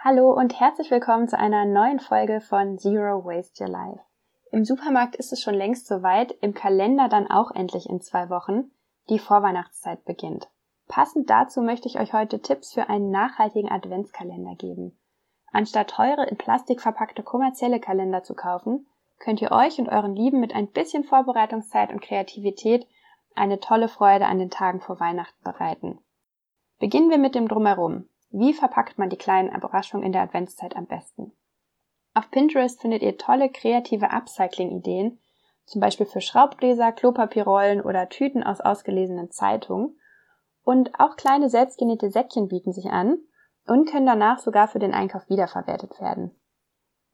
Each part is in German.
Hallo und herzlich willkommen zu einer neuen Folge von Zero Waste Your Life. Im Supermarkt ist es schon längst soweit, im Kalender dann auch endlich in zwei Wochen. Die Vorweihnachtszeit beginnt. Passend dazu möchte ich euch heute Tipps für einen nachhaltigen Adventskalender geben. Anstatt teure in Plastik verpackte kommerzielle Kalender zu kaufen, könnt ihr euch und euren Lieben mit ein bisschen Vorbereitungszeit und Kreativität eine tolle Freude an den Tagen vor Weihnachten bereiten. Beginnen wir mit dem Drumherum. Wie verpackt man die kleinen Überraschungen in der Adventszeit am besten? Auf Pinterest findet ihr tolle kreative Upcycling-Ideen, zum Beispiel für Schraubgläser, Klopapierrollen oder Tüten aus ausgelesenen Zeitungen. Und auch kleine selbstgenähte Säckchen bieten sich an und können danach sogar für den Einkauf wiederverwertet werden.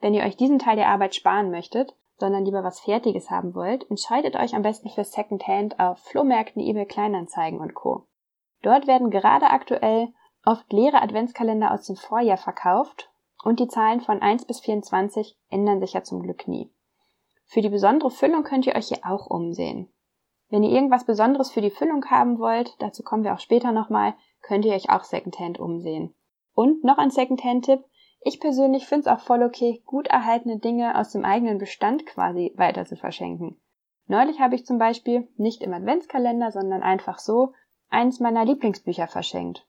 Wenn ihr euch diesen Teil der Arbeit sparen möchtet, sondern lieber was Fertiges haben wollt, entscheidet euch am besten für Secondhand auf Flohmärkten, eBay Kleinanzeigen und Co. Dort werden gerade aktuell oft leere Adventskalender aus dem Vorjahr verkauft und die Zahlen von 1 bis 24 ändern sich ja zum Glück nie. Für die besondere Füllung könnt ihr euch hier auch umsehen. Wenn ihr irgendwas Besonderes für die Füllung haben wollt, dazu kommen wir auch später nochmal, könnt ihr euch auch Secondhand umsehen. Und noch ein Secondhand-Tipp, ich persönlich finde es auch voll okay, gut erhaltene Dinge aus dem eigenen Bestand quasi weiter zu verschenken. Neulich habe ich zum Beispiel nicht im Adventskalender, sondern einfach so eins meiner Lieblingsbücher verschenkt.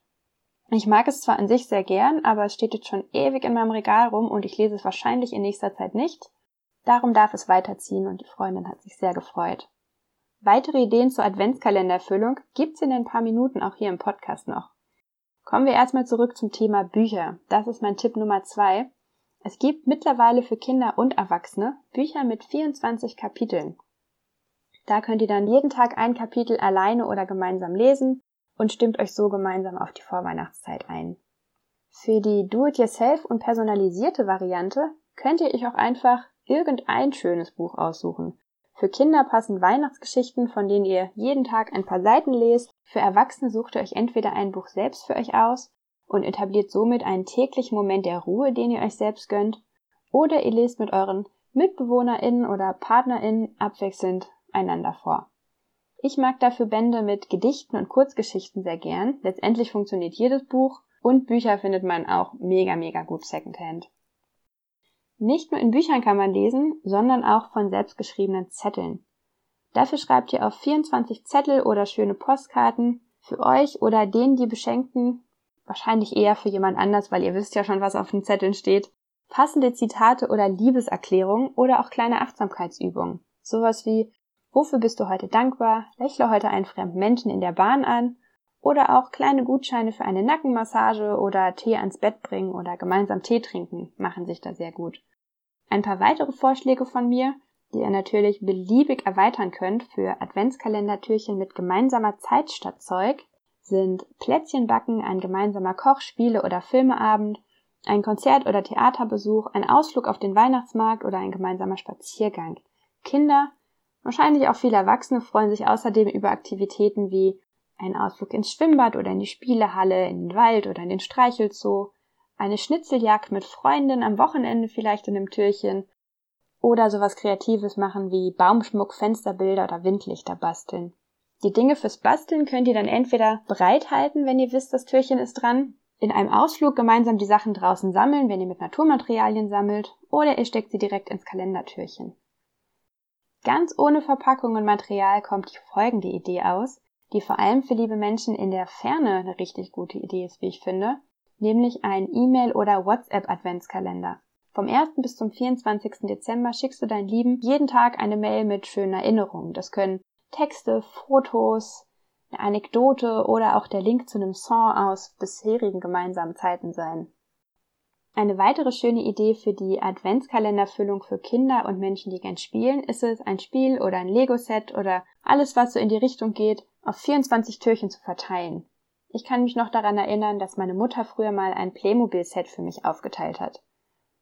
Ich mag es zwar an sich sehr gern, aber es steht jetzt schon ewig in meinem Regal rum und ich lese es wahrscheinlich in nächster Zeit nicht. Darum darf es weiterziehen und die Freundin hat sich sehr gefreut. Weitere Ideen zur Adventskalenderfüllung gibt's in ein paar Minuten auch hier im Podcast noch. Kommen wir erstmal zurück zum Thema Bücher. Das ist mein Tipp Nummer zwei. Es gibt mittlerweile für Kinder und Erwachsene Bücher mit 24 Kapiteln. Da könnt ihr dann jeden Tag ein Kapitel alleine oder gemeinsam lesen und stimmt euch so gemeinsam auf die Vorweihnachtszeit ein. Für die Do-it-yourself und personalisierte Variante könnt ihr euch auch einfach irgendein schönes Buch aussuchen. Für Kinder passen Weihnachtsgeschichten, von denen ihr jeden Tag ein paar Seiten lest. Für Erwachsene sucht ihr euch entweder ein Buch selbst für euch aus und etabliert somit einen täglichen Moment der Ruhe, den ihr euch selbst gönnt, oder ihr lest mit euren MitbewohnerInnen oder PartnerInnen abwechselnd einander vor. Ich mag dafür Bände mit Gedichten und Kurzgeschichten sehr gern. Letztendlich funktioniert jedes Buch und Bücher findet man auch mega, mega gut secondhand. Nicht nur in Büchern kann man lesen, sondern auch von selbstgeschriebenen Zetteln. Dafür schreibt ihr auf 24 Zettel oder schöne Postkarten für euch oder den, die beschenkten, wahrscheinlich eher für jemand anders, weil ihr wisst ja schon, was auf den Zetteln steht, passende Zitate oder Liebeserklärungen oder auch kleine Achtsamkeitsübungen. Sowas wie Wofür bist du heute dankbar? Lächle heute einen fremden Menschen in der Bahn an. Oder auch kleine Gutscheine für eine Nackenmassage oder Tee ans Bett bringen oder gemeinsam Tee trinken machen sich da sehr gut. Ein paar weitere Vorschläge von mir, die ihr natürlich beliebig erweitern könnt für Adventskalendertürchen mit gemeinsamer Zeit statt Zeug, sind Plätzchen backen, ein gemeinsamer Koch-, Spiele- oder Filmeabend, ein Konzert- oder Theaterbesuch, ein Ausflug auf den Weihnachtsmarkt oder ein gemeinsamer Spaziergang. Kinder Wahrscheinlich auch viele Erwachsene freuen sich außerdem über Aktivitäten wie ein Ausflug ins Schwimmbad oder in die Spielehalle, in den Wald oder in den Streichelzoo, eine Schnitzeljagd mit Freundinnen am Wochenende vielleicht in einem Türchen oder sowas Kreatives machen wie Baumschmuck, Fensterbilder oder Windlichter basteln. Die Dinge fürs Basteln könnt ihr dann entweder bereithalten, wenn ihr wisst, das Türchen ist dran, in einem Ausflug gemeinsam die Sachen draußen sammeln, wenn ihr mit Naturmaterialien sammelt, oder ihr steckt sie direkt ins Kalendertürchen. Ganz ohne Verpackung und Material kommt die folgende Idee aus, die vor allem für liebe Menschen in der Ferne eine richtig gute Idee ist, wie ich finde, nämlich ein E-Mail- oder WhatsApp-Adventskalender. Vom 1. bis zum 24. Dezember schickst du deinen Lieben jeden Tag eine Mail mit schönen Erinnerungen. Das können Texte, Fotos, eine Anekdote oder auch der Link zu einem Song aus bisherigen gemeinsamen Zeiten sein. Eine weitere schöne Idee für die Adventskalenderfüllung für Kinder und Menschen, die gern spielen, ist es, ein Spiel oder ein Lego-Set oder alles, was so in die Richtung geht, auf 24 Türchen zu verteilen. Ich kann mich noch daran erinnern, dass meine Mutter früher mal ein Playmobil-Set für mich aufgeteilt hat.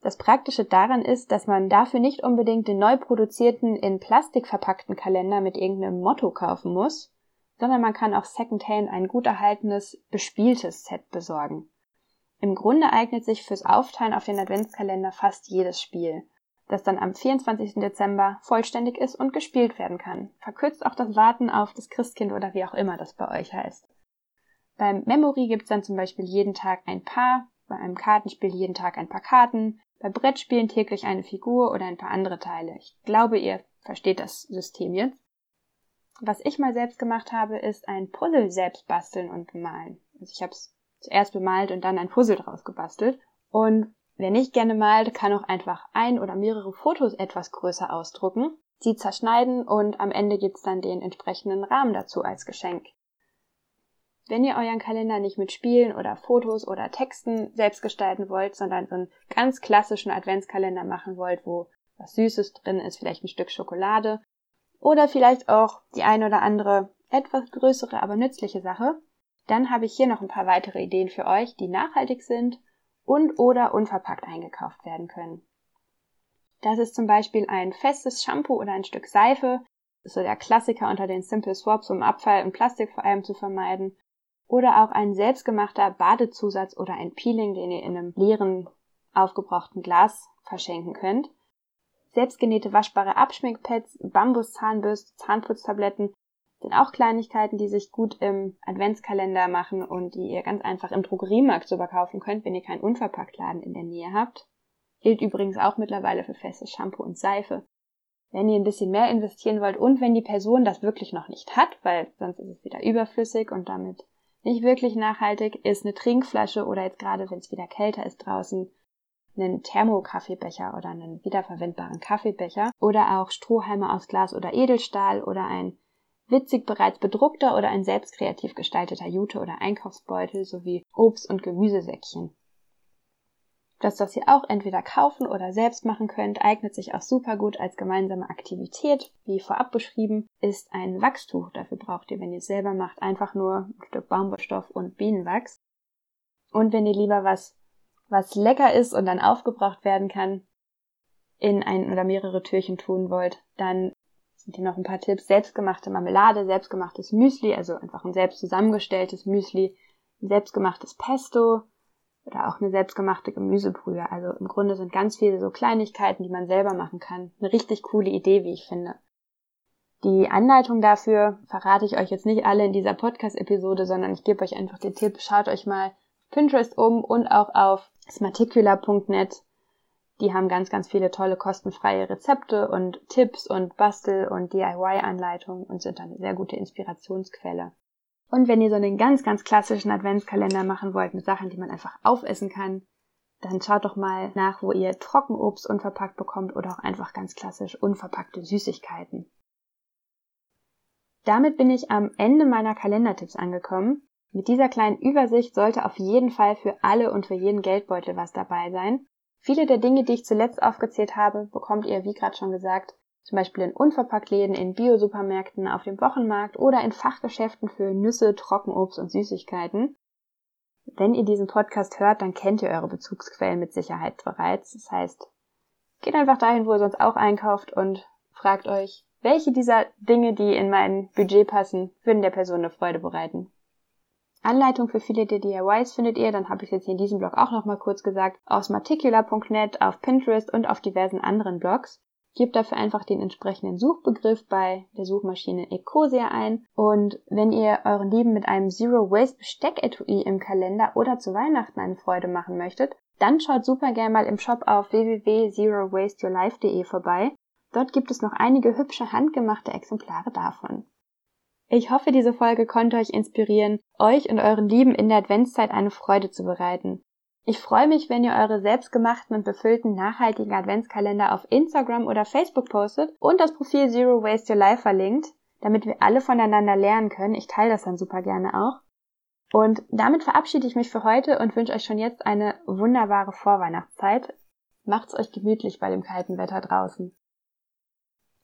Das Praktische daran ist, dass man dafür nicht unbedingt den neu produzierten, in Plastik verpackten Kalender mit irgendeinem Motto kaufen muss, sondern man kann auch secondhand ein gut erhaltenes, bespieltes Set besorgen. Im Grunde eignet sich fürs Aufteilen auf den Adventskalender fast jedes Spiel, das dann am 24. Dezember vollständig ist und gespielt werden kann. Verkürzt auch das Warten auf das Christkind oder wie auch immer das bei euch heißt. Beim Memory gibt's dann zum Beispiel jeden Tag ein paar bei einem Kartenspiel jeden Tag ein paar Karten, bei Brettspielen täglich eine Figur oder ein paar andere Teile. Ich glaube, ihr versteht das System jetzt. Was ich mal selbst gemacht habe, ist ein Puzzle selbst basteln und bemalen. Also ich habe es zuerst bemalt und dann ein Puzzle draus gebastelt. Und wer nicht gerne malt, kann auch einfach ein oder mehrere Fotos etwas größer ausdrucken, sie zerschneiden und am Ende gibt's dann den entsprechenden Rahmen dazu als Geschenk. Wenn ihr euren Kalender nicht mit Spielen oder Fotos oder Texten selbst gestalten wollt, sondern so einen ganz klassischen Adventskalender machen wollt, wo was Süßes drin ist, vielleicht ein Stück Schokolade oder vielleicht auch die eine oder andere etwas größere, aber nützliche Sache, dann habe ich hier noch ein paar weitere Ideen für euch, die nachhaltig sind und oder unverpackt eingekauft werden können. Das ist zum Beispiel ein festes Shampoo oder ein Stück Seife. Das ist so der Klassiker unter den Simple Swaps, um Abfall und Plastik vor allem zu vermeiden. Oder auch ein selbstgemachter Badezusatz oder ein Peeling, den ihr in einem leeren, aufgebrauchten Glas verschenken könnt. Selbstgenähte waschbare Abschminkpads, Bambuszahnbürste, Zahnputztabletten sind auch Kleinigkeiten, die sich gut im Adventskalender machen und die ihr ganz einfach im Drogeriemarkt so kaufen könnt, wenn ihr keinen Unverpacktladen in der Nähe habt. Gilt übrigens auch mittlerweile für festes Shampoo und Seife. Wenn ihr ein bisschen mehr investieren wollt und wenn die Person das wirklich noch nicht hat, weil sonst ist es wieder überflüssig und damit nicht wirklich nachhaltig, ist eine Trinkflasche oder jetzt gerade, wenn es wieder kälter ist draußen, einen Thermokaffeebecher oder einen wiederverwendbaren Kaffeebecher oder auch Strohhalme aus Glas oder Edelstahl oder ein witzig bereits bedruckter oder ein selbst kreativ gestalteter Jute oder Einkaufsbeutel sowie Obst- und Gemüsesäckchen. Das, was ihr auch entweder kaufen oder selbst machen könnt, eignet sich auch super gut als gemeinsame Aktivität. Wie vorab beschrieben, ist ein Wachstuch. Dafür braucht ihr, wenn ihr es selber macht, einfach nur ein Stück Baumwollstoff und Bienenwachs. Und wenn ihr lieber was, was lecker ist und dann aufgebraucht werden kann, in ein oder mehrere Türchen tun wollt, dann sind noch ein paar Tipps. Selbstgemachte Marmelade, selbstgemachtes Müsli, also einfach ein selbst zusammengestelltes Müsli, selbstgemachtes Pesto, oder auch eine selbstgemachte Gemüsebrühe. Also im Grunde sind ganz viele so Kleinigkeiten, die man selber machen kann. Eine richtig coole Idee, wie ich finde. Die Anleitung dafür verrate ich euch jetzt nicht alle in dieser Podcast-Episode, sondern ich gebe euch einfach den Tipp, schaut euch mal Pinterest um und auch auf smarticula.net. Die haben ganz, ganz viele tolle kostenfreie Rezepte und Tipps und Bastel- und DIY-Anleitungen und sind eine sehr gute Inspirationsquelle. Und wenn ihr so einen ganz, ganz klassischen Adventskalender machen wollt mit Sachen, die man einfach aufessen kann, dann schaut doch mal nach, wo ihr Trockenobst unverpackt bekommt oder auch einfach ganz klassisch unverpackte Süßigkeiten. Damit bin ich am Ende meiner Kalendertipps angekommen. Mit dieser kleinen Übersicht sollte auf jeden Fall für alle und für jeden Geldbeutel was dabei sein. Viele der Dinge, die ich zuletzt aufgezählt habe, bekommt ihr, wie gerade schon gesagt, zum Beispiel in Unverpacktläden, in Biosupermärkten, auf dem Wochenmarkt oder in Fachgeschäften für Nüsse, Trockenobst und Süßigkeiten. Wenn ihr diesen Podcast hört, dann kennt ihr eure Bezugsquellen mit Sicherheit bereits. Das heißt, geht einfach dahin, wo ihr sonst auch einkauft und fragt euch, welche dieser Dinge, die in mein Budget passen, würden der Person eine Freude bereiten. Anleitung für viele der DIYs findet ihr, dann habe ich jetzt hier in diesem Blog auch nochmal kurz gesagt, aus maticula.net, auf Pinterest und auf diversen anderen Blogs. Gebt dafür einfach den entsprechenden Suchbegriff bei der Suchmaschine Ecosia ein und wenn ihr euren Lieben mit einem Zero Waste Bestecketui im Kalender oder zu Weihnachten eine Freude machen möchtet, dann schaut super gerne mal im Shop auf www.zerowasteyourlife.de vorbei. Dort gibt es noch einige hübsche handgemachte Exemplare davon. Ich hoffe, diese Folge konnte euch inspirieren, euch und euren Lieben in der Adventszeit eine Freude zu bereiten. Ich freue mich, wenn ihr eure selbstgemachten und befüllten nachhaltigen Adventskalender auf Instagram oder Facebook postet und das Profil Zero Waste Your Life verlinkt, damit wir alle voneinander lernen können. Ich teile das dann super gerne auch. Und damit verabschiede ich mich für heute und wünsche euch schon jetzt eine wunderbare Vorweihnachtszeit. Macht's euch gemütlich bei dem kalten Wetter draußen.